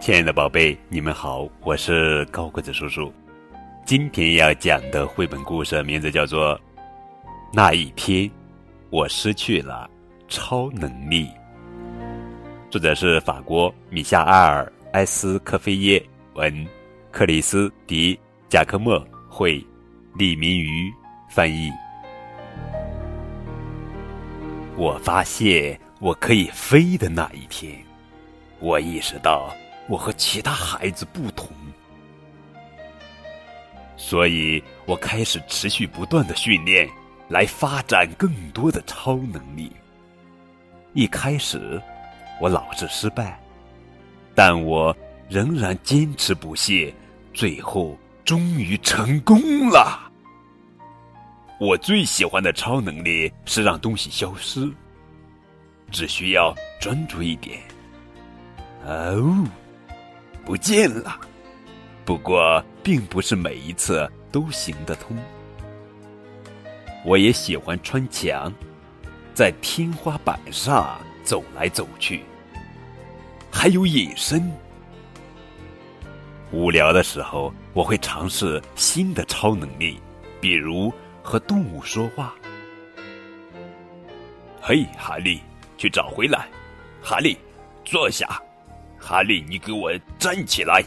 亲爱的宝贝，你们好，我是高个子叔叔。今天要讲的绘本故事名字叫做《那一天我失去了超能力》，作者是法国米夏埃尔·埃斯科菲耶文，克里斯·迪·贾科莫绘，李明瑜翻译。我发现我可以飞的那一天，我意识到我和其他孩子不同，所以我开始持续不断的训练，来发展更多的超能力。一开始，我老是失败，但我仍然坚持不懈，最后终于成功了。我最喜欢的超能力是让东西消失，只需要专注一点。哦，不见了。不过，并不是每一次都行得通。我也喜欢穿墙，在天花板上走来走去，还有隐身。无聊的时候，我会尝试新的超能力，比如。和动物说话。嘿，哈利，去找回来。哈利，坐下。哈利，你给我站起来。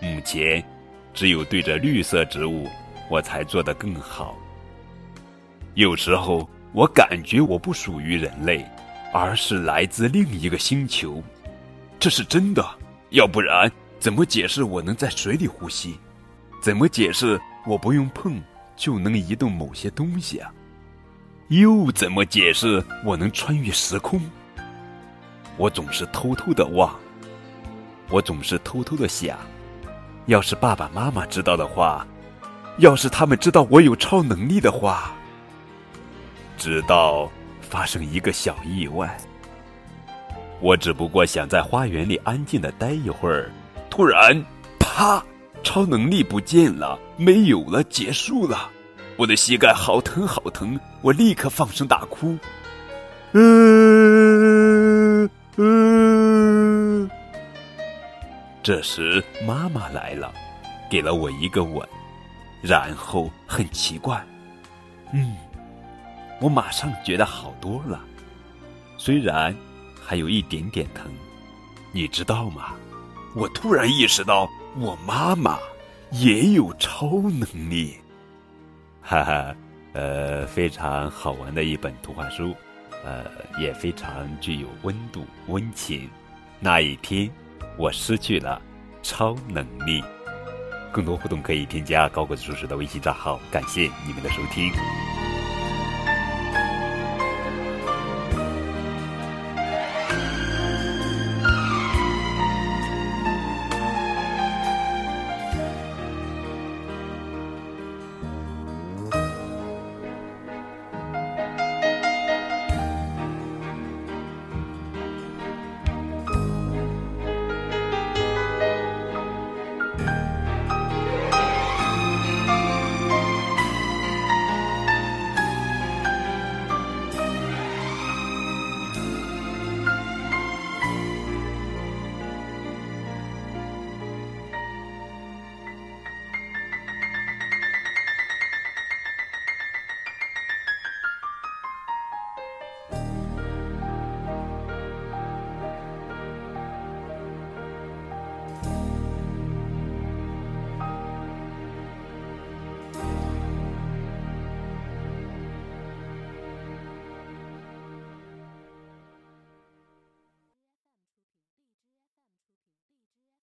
目前，只有对着绿色植物，我才做得更好。有时候，我感觉我不属于人类，而是来自另一个星球。这是真的。要不然，怎么解释我能在水里呼吸？怎么解释我不用碰？就能移动某些东西啊？又怎么解释我能穿越时空？我总是偷偷的望，我总是偷偷的想，要是爸爸妈妈知道的话，要是他们知道我有超能力的话，直到发生一个小意外。我只不过想在花园里安静的待一会儿，突然，啪！超能力不见了，没有了，结束了。我的膝盖好疼，好疼！我立刻放声大哭。嗯嗯。这时妈妈来了，给了我一个吻，然后很奇怪，嗯，我马上觉得好多了，虽然还有一点点疼，你知道吗？我突然意识到。我妈妈也有超能力，哈哈，呃，非常好玩的一本图画书，呃，也非常具有温度、温情。那一天，我失去了超能力。更多互动可以添加高个子叔叔的微信账号。感谢你们的收听。